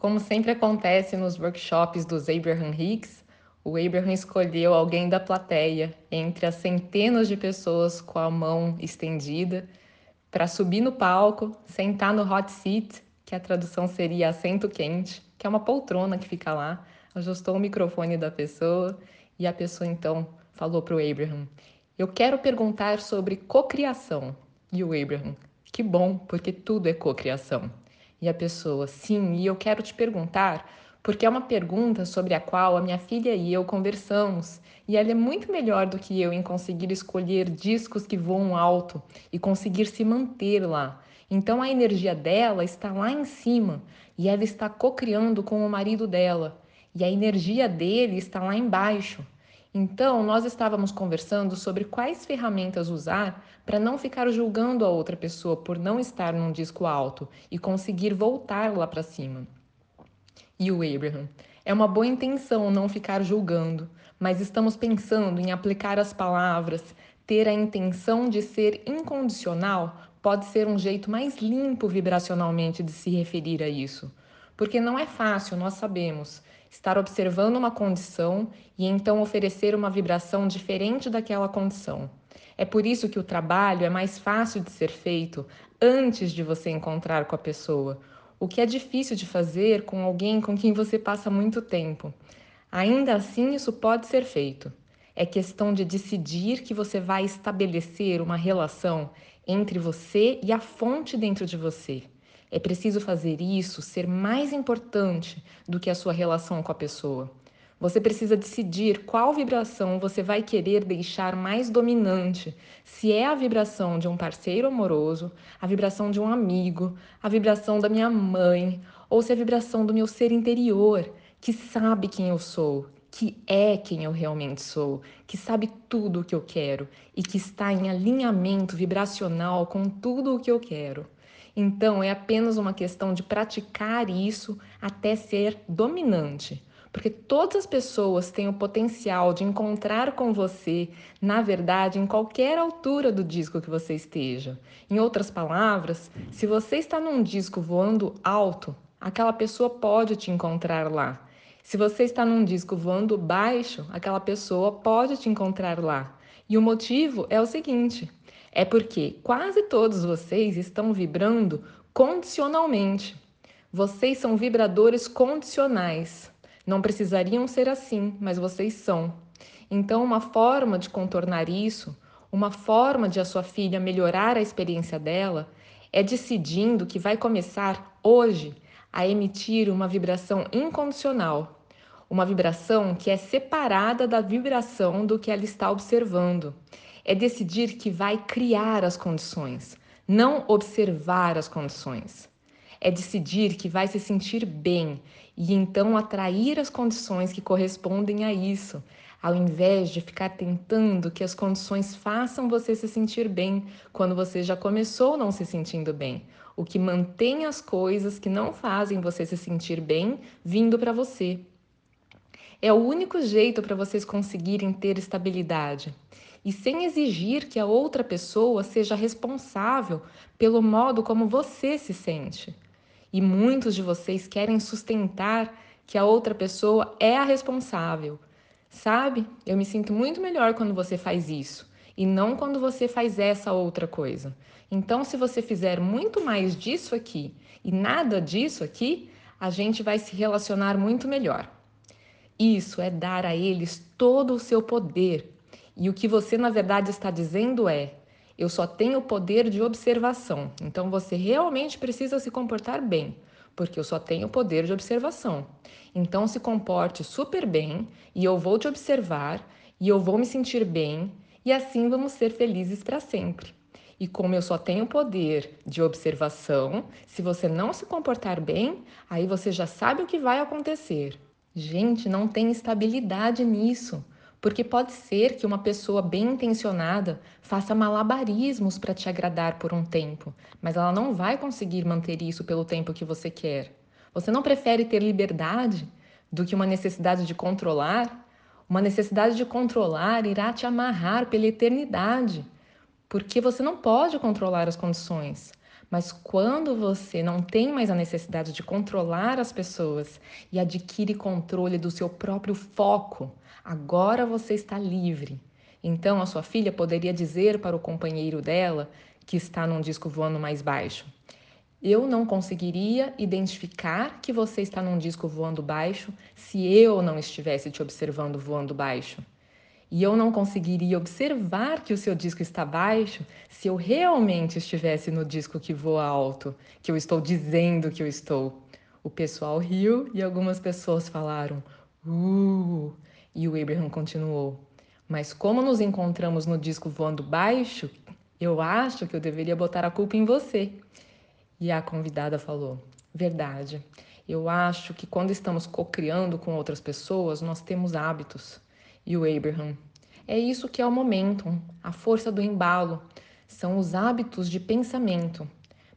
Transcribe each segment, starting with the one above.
Como sempre acontece nos workshops dos Abraham Hicks, o Abraham escolheu alguém da plateia, entre as centenas de pessoas com a mão estendida, para subir no palco, sentar no hot seat, que a tradução seria assento quente, que é uma poltrona que fica lá, ajustou o microfone da pessoa e a pessoa então falou para o Abraham: Eu quero perguntar sobre cocriação. E o Abraham: Que bom, porque tudo é cocriação. E a pessoa: Sim, e eu quero te perguntar porque é uma pergunta sobre a qual a minha filha e eu conversamos, e ela é muito melhor do que eu em conseguir escolher discos que voam alto e conseguir se manter lá. Então a energia dela está lá em cima e ela está cocriando com o marido dela, e a energia dele está lá embaixo. Então, nós estávamos conversando sobre quais ferramentas usar para não ficar julgando a outra pessoa por não estar num disco alto e conseguir voltar lá para cima e o Abraham. É uma boa intenção não ficar julgando, mas estamos pensando em aplicar as palavras, ter a intenção de ser incondicional pode ser um jeito mais limpo vibracionalmente de se referir a isso. Porque não é fácil, nós sabemos, estar observando uma condição e então oferecer uma vibração diferente daquela condição. É por isso que o trabalho é mais fácil de ser feito antes de você encontrar com a pessoa, o que é difícil de fazer com alguém com quem você passa muito tempo. Ainda assim, isso pode ser feito. É questão de decidir que você vai estabelecer uma relação entre você e a fonte dentro de você. É preciso fazer isso ser mais importante do que a sua relação com a pessoa. Você precisa decidir qual vibração você vai querer deixar mais dominante. Se é a vibração de um parceiro amoroso, a vibração de um amigo, a vibração da minha mãe, ou se é a vibração do meu ser interior, que sabe quem eu sou, que é quem eu realmente sou, que sabe tudo o que eu quero e que está em alinhamento vibracional com tudo o que eu quero. Então, é apenas uma questão de praticar isso até ser dominante. Porque todas as pessoas têm o potencial de encontrar com você, na verdade, em qualquer altura do disco que você esteja. Em outras palavras, se você está num disco voando alto, aquela pessoa pode te encontrar lá. Se você está num disco voando baixo, aquela pessoa pode te encontrar lá. E o motivo é o seguinte: é porque quase todos vocês estão vibrando condicionalmente. Vocês são vibradores condicionais. Não precisariam ser assim, mas vocês são. Então, uma forma de contornar isso, uma forma de a sua filha melhorar a experiência dela, é decidindo que vai começar hoje a emitir uma vibração incondicional, uma vibração que é separada da vibração do que ela está observando. É decidir que vai criar as condições, não observar as condições é decidir que vai se sentir bem e então atrair as condições que correspondem a isso, ao invés de ficar tentando que as condições façam você se sentir bem quando você já começou não se sentindo bem. O que mantém as coisas que não fazem você se sentir bem vindo para você. É o único jeito para vocês conseguirem ter estabilidade e sem exigir que a outra pessoa seja responsável pelo modo como você se sente. E muitos de vocês querem sustentar que a outra pessoa é a responsável. Sabe? Eu me sinto muito melhor quando você faz isso e não quando você faz essa outra coisa. Então, se você fizer muito mais disso aqui e nada disso aqui, a gente vai se relacionar muito melhor. Isso é dar a eles todo o seu poder. E o que você, na verdade, está dizendo é: eu só tenho poder de observação. Então você realmente precisa se comportar bem, porque eu só tenho poder de observação. Então se comporte super bem e eu vou te observar e eu vou me sentir bem e assim vamos ser felizes para sempre. E como eu só tenho poder de observação, se você não se comportar bem, aí você já sabe o que vai acontecer. Gente, não tem estabilidade nisso. Porque pode ser que uma pessoa bem intencionada faça malabarismos para te agradar por um tempo, mas ela não vai conseguir manter isso pelo tempo que você quer. Você não prefere ter liberdade do que uma necessidade de controlar? Uma necessidade de controlar irá te amarrar pela eternidade, porque você não pode controlar as condições. Mas quando você não tem mais a necessidade de controlar as pessoas e adquire controle do seu próprio foco, agora você está livre. Então a sua filha poderia dizer para o companheiro dela que está num disco voando mais baixo: Eu não conseguiria identificar que você está num disco voando baixo se eu não estivesse te observando voando baixo. E eu não conseguiria observar que o seu disco está baixo se eu realmente estivesse no disco que voa alto, que eu estou dizendo que eu estou. O pessoal riu e algumas pessoas falaram, uh, e o Abraham continuou. Mas como nos encontramos no disco voando baixo, eu acho que eu deveria botar a culpa em você. E a convidada falou: Verdade. Eu acho que quando estamos co-criando com outras pessoas, nós temos hábitos e o Abraham. É isso que é o momentum, a força do embalo, são os hábitos de pensamento.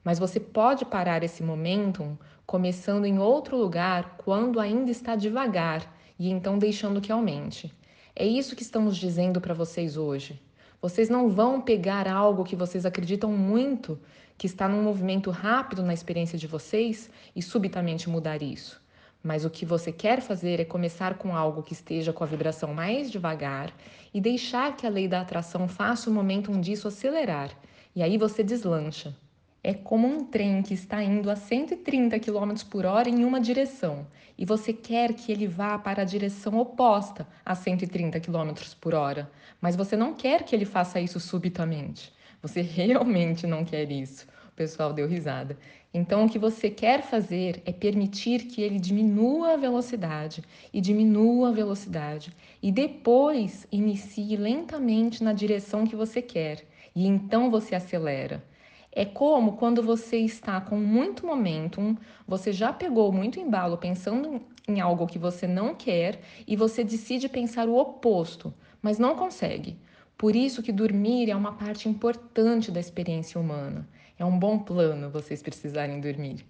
Mas você pode parar esse momentum começando em outro lugar quando ainda está devagar e então deixando que aumente. É isso que estamos dizendo para vocês hoje. Vocês não vão pegar algo que vocês acreditam muito, que está num movimento rápido na experiência de vocês e subitamente mudar isso. Mas o que você quer fazer é começar com algo que esteja com a vibração mais devagar e deixar que a lei da atração faça o momentum disso acelerar. E aí você deslancha. É como um trem que está indo a 130 km por hora em uma direção e você quer que ele vá para a direção oposta a 130 km por hora, mas você não quer que ele faça isso subitamente. Você realmente não quer isso. O pessoal deu risada. Então, o que você quer fazer é permitir que ele diminua a velocidade e diminua a velocidade e depois inicie lentamente na direção que você quer e então você acelera. É como quando você está com muito momentum, você já pegou muito embalo pensando em algo que você não quer e você decide pensar o oposto, mas não consegue. Por isso que dormir é uma parte importante da experiência humana. É um bom plano vocês precisarem dormir.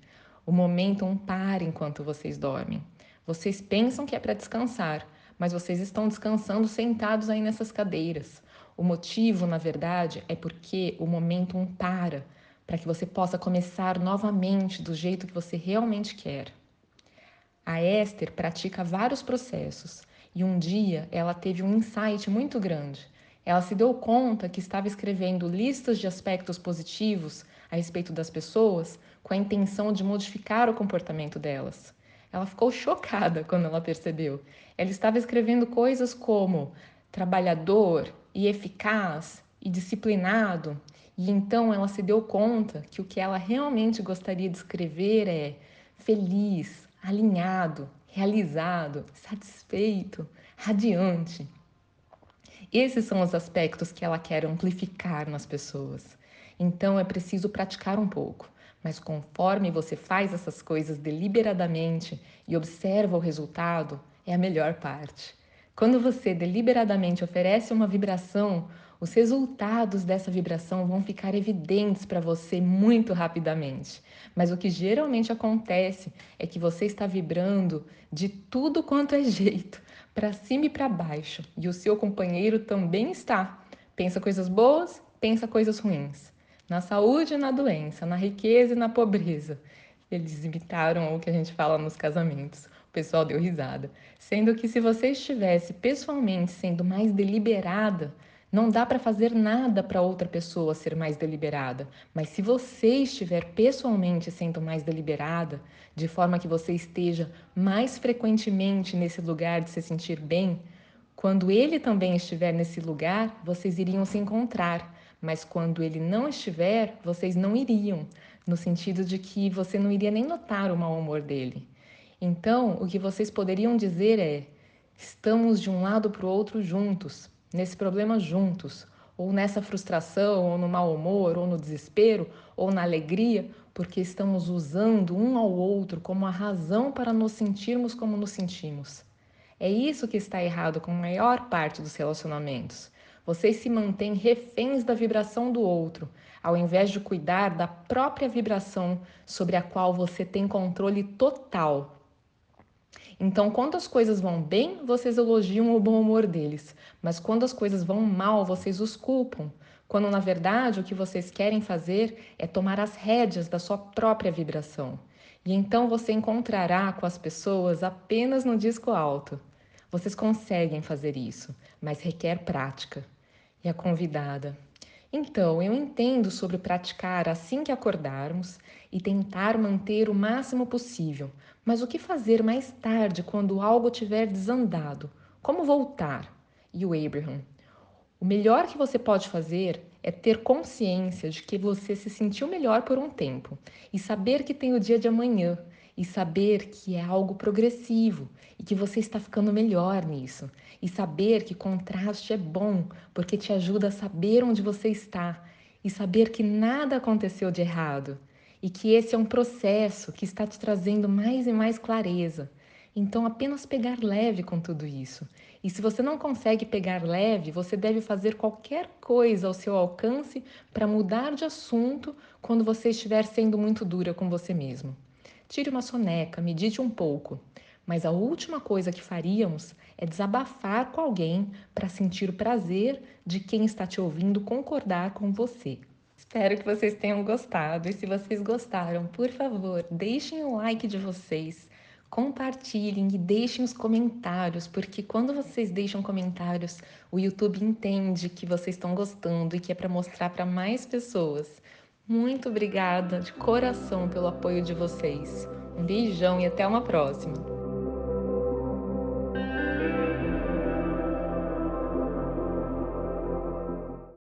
O momentum para enquanto vocês dormem. Vocês pensam que é para descansar, mas vocês estão descansando sentados aí nessas cadeiras. O motivo, na verdade, é porque o momentum para, para que você possa começar novamente do jeito que você realmente quer. A Esther pratica vários processos e um dia ela teve um insight muito grande. Ela se deu conta que estava escrevendo listas de aspectos positivos a respeito das pessoas com a intenção de modificar o comportamento delas. Ela ficou chocada quando ela percebeu. Ela estava escrevendo coisas como trabalhador e eficaz e disciplinado, e então ela se deu conta que o que ela realmente gostaria de escrever é feliz, alinhado, realizado, satisfeito, radiante. Esses são os aspectos que ela quer amplificar nas pessoas. Então é preciso praticar um pouco, mas conforme você faz essas coisas deliberadamente e observa o resultado, é a melhor parte. Quando você deliberadamente oferece uma vibração, os resultados dessa vibração vão ficar evidentes para você muito rapidamente. Mas o que geralmente acontece é que você está vibrando de tudo quanto é jeito para cima e para baixo, e o seu companheiro também está. Pensa coisas boas, pensa coisas ruins. Na saúde e na doença, na riqueza e na pobreza. Eles imitaram o que a gente fala nos casamentos. O pessoal deu risada. Sendo que se você estivesse pessoalmente sendo mais deliberada, não dá para fazer nada para outra pessoa ser mais deliberada, mas se você estiver pessoalmente sendo mais deliberada, de forma que você esteja mais frequentemente nesse lugar de se sentir bem, quando ele também estiver nesse lugar, vocês iriam se encontrar, mas quando ele não estiver, vocês não iriam, no sentido de que você não iria nem notar o mau humor dele. Então, o que vocês poderiam dizer é: estamos de um lado para o outro juntos, nesse problema juntos, ou nessa frustração, ou no mau humor, ou no desespero, ou na alegria, porque estamos usando um ao outro como a razão para nos sentirmos como nos sentimos. É isso que está errado com a maior parte dos relacionamentos. Vocês se mantêm reféns da vibração do outro, ao invés de cuidar da própria vibração sobre a qual você tem controle total então, quando as coisas vão bem, vocês elogiam o bom humor deles, mas quando as coisas vão mal, vocês os culpam, quando na verdade o que vocês querem fazer é tomar as rédeas da sua própria vibração. E então você encontrará com as pessoas apenas no disco alto. Vocês conseguem fazer isso, mas requer prática. E a convidada. Então, eu entendo sobre praticar assim que acordarmos e tentar manter o máximo possível, mas o que fazer mais tarde quando algo tiver desandado? Como voltar? E o Abraham. O melhor que você pode fazer é ter consciência de que você se sentiu melhor por um tempo e saber que tem o dia de amanhã e saber que é algo progressivo e que você está ficando melhor nisso. E saber que contraste é bom porque te ajuda a saber onde você está e saber que nada aconteceu de errado e que esse é um processo que está te trazendo mais e mais clareza. Então, apenas pegar leve com tudo isso. E se você não consegue pegar leve, você deve fazer qualquer coisa ao seu alcance para mudar de assunto quando você estiver sendo muito dura com você mesmo. Tire uma soneca, medite um pouco. Mas a última coisa que faríamos é desabafar com alguém para sentir o prazer de quem está te ouvindo concordar com você. Espero que vocês tenham gostado e se vocês gostaram, por favor, deixem o like de vocês, compartilhem e deixem os comentários, porque quando vocês deixam comentários, o YouTube entende que vocês estão gostando e que é para mostrar para mais pessoas. Muito obrigada de coração pelo apoio de vocês. Um beijão e até uma próxima!